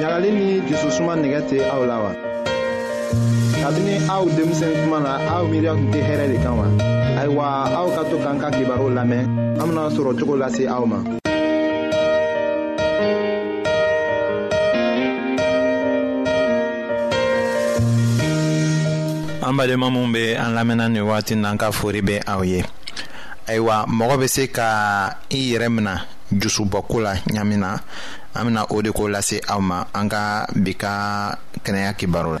ɲagali ni dususuma nɛgɛ tɛ aw la wa kabini aw denmisɛn kuma na aw miiriya tun tɛ hɛrɛ de kan wa ayiwa aw ka to k'an ka kibaruw lamɛn an bena sɔrɔ cogo lase aw ma an balima minw bɛ an lamɛnna nin wagati n'an ka fori bɛ aw ye ayiwa mɔgɔ bɛ se ka i yɛrɛ mina jusubɔko la ɲami na an bɛna o de ko lase aw ma an ka bi ka kɛnɛya kibaru la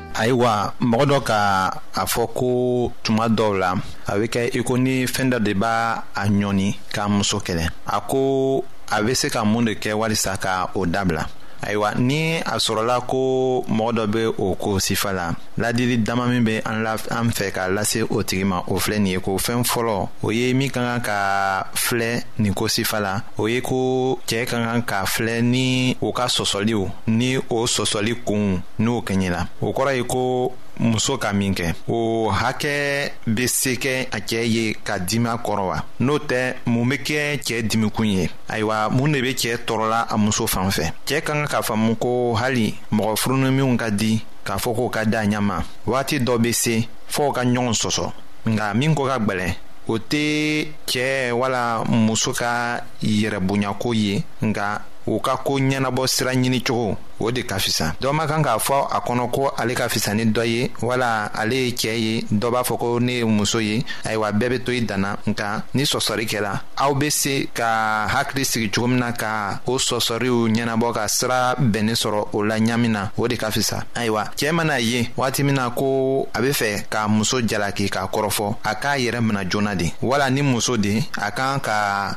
ayiwa mɔgɔ dɔ ka a fɔ ko tuma dɔw la a bɛ kɛ i ko ni fɛn dɔ de b'a a ɲɔni k'a muso kɛlɛ a ko a bɛ se ka mun de kɛ walisa ka o dabila ayiwa ni a sɔrɔla ko mɔgɔ dɔ bɛ o ko sifa la ladili dama min bɛ an la an fɛ ka lase o tigi ma o filɛ nin ye ko fɛn fɔlɔ o ye min ka kan ka filɛ nin ko sifa la o ye ko cɛɛ ka kan ka filɛ ni o ka sɔsɔliw ni o sɔsɔli kunw n'o kɛɲɛla o kɔrɔ ye ko muso ka min kɛ o hakɛ bɛ se kɛ a cɛɛ ye ka dima kɔrɔ wa n'o tɛ mun be kɛ cɛɛ dimikun ye ayiwa mun de be cɛɛ tɔɔrɔla a muso fan fɛ cɛɛ ka ka k'a faamu ko hali mɔgɔ furunuminw ka di k'a fɔ k'o ka da ɲama waati dɔ be se fɔɔ ka ɲɔgɔn sɔsɔ nka min ko ka gwɛlɛn o tɛ cɛɛ wala muso ka yɛrɛbonyako ye nka u ka ko ɲɛnabɔ sira ɲini cogo o de ka fisa dɔ ma kan k'a fɔ a kɔnɔ ko ale ka fisa ni dɔ ye wala ale ye cɛɛ ye dɔ b'a fɔ ko ne ye muso ye ayiwa bɛɛ be to i danna nka ni sɔsɔri kɛla aw be se ka hakili sigi cogo min na ka o sɔsɔriw ɲɛnabɔ ka sira bɛnnin sɔrɔ o la ɲamin na o de ka fisa ayiwa cɛɛ mana ye wagati min na ko a be fɛ k'a muso jalaki k'a kɔrɔfɔ a k'a yɛrɛ mina joona de wala ni muso de a kan ka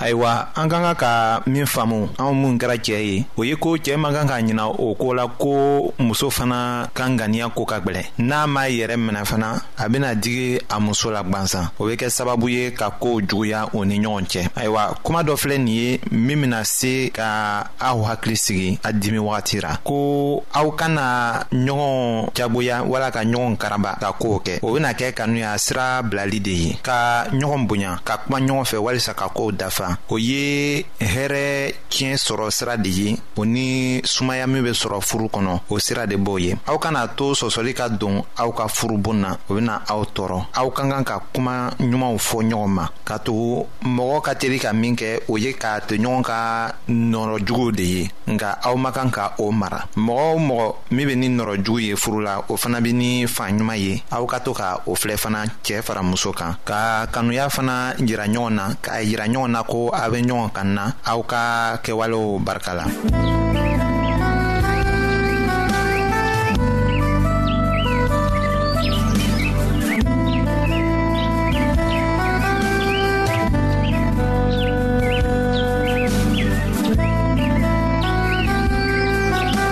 ayiwa an ka kan ka min faamu anw minnu kɛra cɛ ye o ye ko cɛɛ man kan ka ɲina o ko la ko muso fana ka ŋaniya ko ka gwɛlɛ n'a m'a yɛrɛ minɛ fana a bena digi a muso la gwansan o be kɛ sababu ye ka koow juguya o ni ɲɔgɔn cɛ ayiwa kuma dɔ filɛ nin ye min bena se ka aw hakili sigi a dimi wagati ra ko aw kana ɲɔgɔn jagoya wala ka ɲɔgɔn karaba ka koow kɛ o bena kɛ kanu y'a sira bilali de ye ka ɲɔgɔn bonya ka kuma ɲɔgɔn fɛ walisa ka kow dafa o ye hɛrɛ tiɲɛ sɔrɔ sira de ye o ni sumaya min bɛ sɔrɔ furu kɔnɔ o sira de b'o ye aw kana to sɔsɔli ka don aw ka furu bon na o bɛna aw tɔɔrɔ aw ka kan ka kuma ɲumanw fɔ ɲɔgɔn ma ka tugu mɔgɔ ka teli ka min kɛ o ye k'a to ɲɔgɔn ka nɔɔrɔ juguw de ye nka aw man kan ka o mara mɔgɔ o mɔgɔ min bɛ ni nɔrɔ jugu ye furu la o fana bɛ ni fan ɲuman ye aw ka to ka o filɛ fana cɛ fara muso kan ka kanuya fana jira ɲɔgɔn na k'a jira ɲɔgɔn na ko aw bɛ ɲɔgɔn kan na aw ka kɛwalew barika la.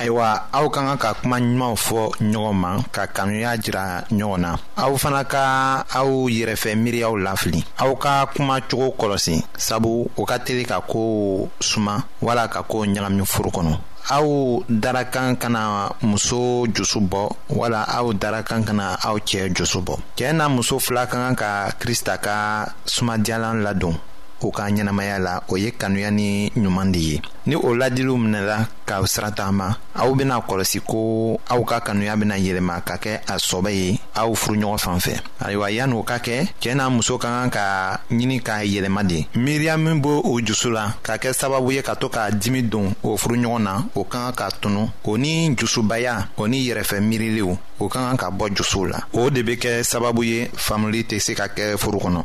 ayiwa aw ka kan ka kuma ɲumanw fɔ ɲɔgɔn ma ka kanuya jira ɲɔgɔn na aw fana ka aw yɛrɛfɛ miiriyaw lafili aw ka kuma cogo kɔlɔsi sabu o ka teli ka ko suma wala ka ko ɲagami furu kɔnɔ aw darakan kana muso jusu bɔ wala aw darakan kana aw cɛ jusu bɔ cɛɛ na muso fila ka kan ka krista ka sumadiyalan ladon u ka ɲɛnamaya la o ye kanuya ni ɲuman de ye ni o ladiliw minɛla k'aw sira tagama aw bena kɔlɔsi ko aw ka kanuya bena yɛlɛma ka kɛ a sɔbɛ ye aw furuɲɔgɔn fan fɛ ayiwa yanni o ka kɛ cɛ n'a muso ka kan ka ɲini k'a yɛlɛma de miriyamu b'o o jusu la ka kɛ sababu ye ka to ka dimi don o furu ɲɔgɔn na o ka kan ka tunu o ni jusubaya o ni yɛrɛfɛ miiriliw o ka kan ka bɔ jusuw la o de bɛ kɛ sababu ye faamuli tɛ se ka kɛ furu kɔnɔ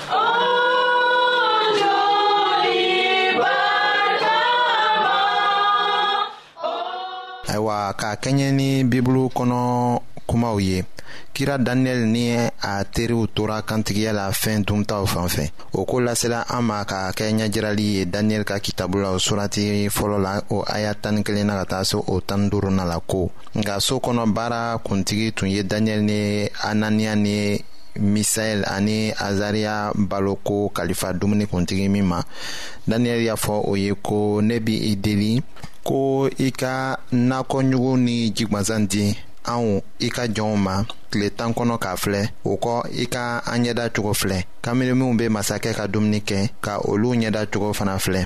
ayiwa ka kɛɲɛ ni bibulu kɔnɔ kumaw ye kira daniyɛli ni a teriw tora kantigiya la fɛn duntaw fan fɛ o ko lasela an ma ka kɛ ɲɛjirali ye daniyɛli ka kitabu la o surati fɔlɔ la o aya tan ni kelen na ka taa se o tan ni duuru na la ko nka so kɔnɔ baara kuntigi tun ye daniyɛli ni ananiya ni misaɛl ani azariya baloko kalifa dumuni kuntigi min ma daniyɛli y'a fɔ o ye ko ne bɛ i deli ko i ka nakɔɲugu ni jigwansan di anw i ka jɔnw ma tile tan kɔnɔ k'a filɛ o kɔ i ka an ɲɛda cogo filɛ kameleninw bɛ masakɛ ka dumuni kɛ ka olu ɲɛda cogo fana filɛ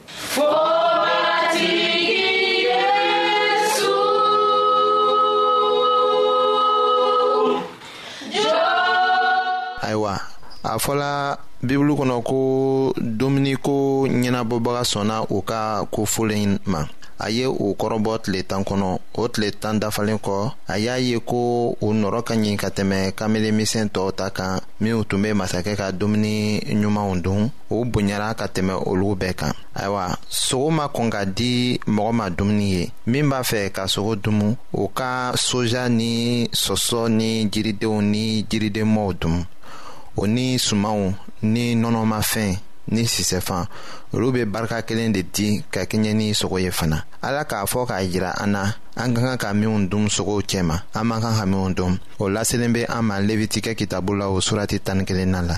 ayiwa a fɔla bibulu kɔnɔ ko dumuniko ɲɛnabɔbaga sɔnna u ka kofolen ma a ye u kɔrɔbɔ tile tan kɔnɔ o tile tan dafalen kɔ a y'a ye ko u nɔrɔ ka ɲi ka tɛmɛ kamele misɛn tɔw ta kan minw tun bɛ masakɛ ka dumuni ɲumanw dun o bonyara ka tɛmɛ olu bɛɛ kan ayiwa sogo ma kɔn ka di mɔgɔ ma dumuni ye min b'a fɛ ka sogo dumu o ka soja ni sɔsɔ ni jiridenw ni jiridenmaw dun o ni sumanw ni nɔnɔmafɛn ni sisɛfan olu bɛ barika kelen de di ka kɛɲɛ ni sogo ye fana ala k'a fɔ k'a jira an na an ka kan ka minnu dun sogow cɛma an man kan ka minnu dɔn o laselen bɛ an ma levitikɛ kitabu la o surati tan ni kelenna la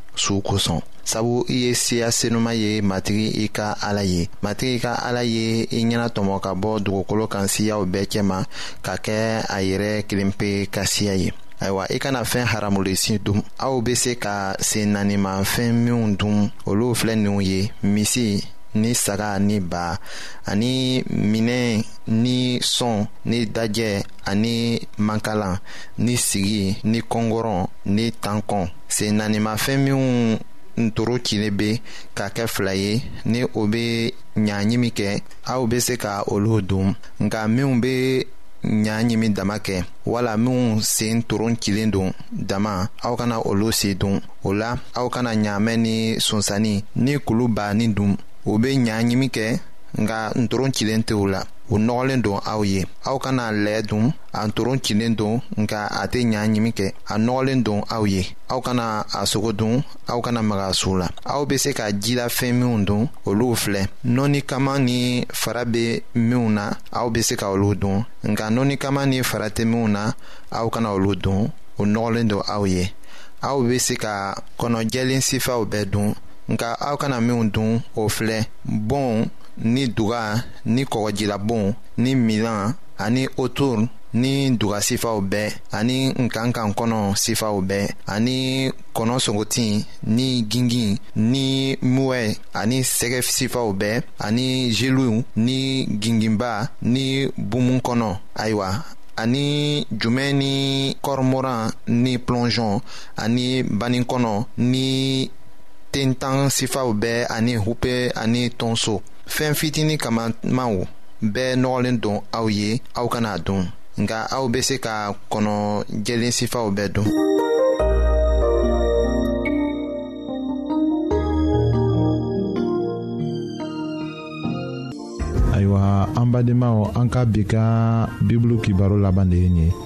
suw kosɔn sabu i ye siya senuma ye matigi i ka ala ye matigi i ka ala ye i ɲɛna tɔmɔ ka bɔ dugukolo kan siyaw bɛɛ cɛma ka kɛ a yɛrɛ kelenpe ka siya ye ayiwa i kana fɛn haramulesi dun aw be se ka sen naanimanfɛn minw dun olu filɛ ninw ye misi ni saga ni ba ani minɛn ni sɔn ni dajɛ ani mankalan ni sigi ni kɔngɔrɔn ni tankɔn sen naanimafɛn minw ntoro cilen bɛ ka kɛ fila ye ni o bɛ ɲaɲimi kɛ aw bɛ se ka olu dun nka minnu bɛ ɲaɲimi dama kɛ wala minnu sen toron cilen don dama aw kana olu si dun o la aw kana ɲaamɛ ni sonsanni ni kulu baani dun o bɛ ɲaɲimi kɛ nka ntoron cilen tɛ o la o nɔgɔlen don aw ye aw kana lɛɛ dun a ntoron cilen don nka a tɛ ɲaɲimi kɛ a nɔgɔlen don aw ye aw kana a sogo dun aw kana maga a suw la aw bɛ se ka jila fɛn minw dun olu filɛ nɔɔni kama ni fara bɛ minw na aw bɛ se ka olu dun nka nɔɔni kama ni fara tɛ minw na aw kana olu dun o nɔgɔlen don aw ye aw bɛ se ka kɔnɔjɛlen sifaw bɛɛ dun nka aw kana minw dun o filɛ bon ni duga ni kɔgɔjilabon ni milan ani otur ni duga sifaw bɛɛ ani nkankan kɔnɔ sifaw bɛɛ ani kɔnɔ songotin ni gingin ni muwɛ ani sɛgɛ sifaw bɛɛ ani zeliw ni ginginba ni bumun kɔnɔ ayiwa ani jumɛn ni kɔrɔmoran ni plonjon ani baninkɔnɔ ni tentan sifaw bɛɛ ani hupe ani tonso fɛn fitini kaman man wo bɛɛ nɔgɔlen don aw ye aw kana a dun nka aw bɛ se ka kɔnɔ jɛlen sifaw bɛɛ dun. ayiwa an badenmaw an ka bi ka bibulu kibaru laban de ye nin ye.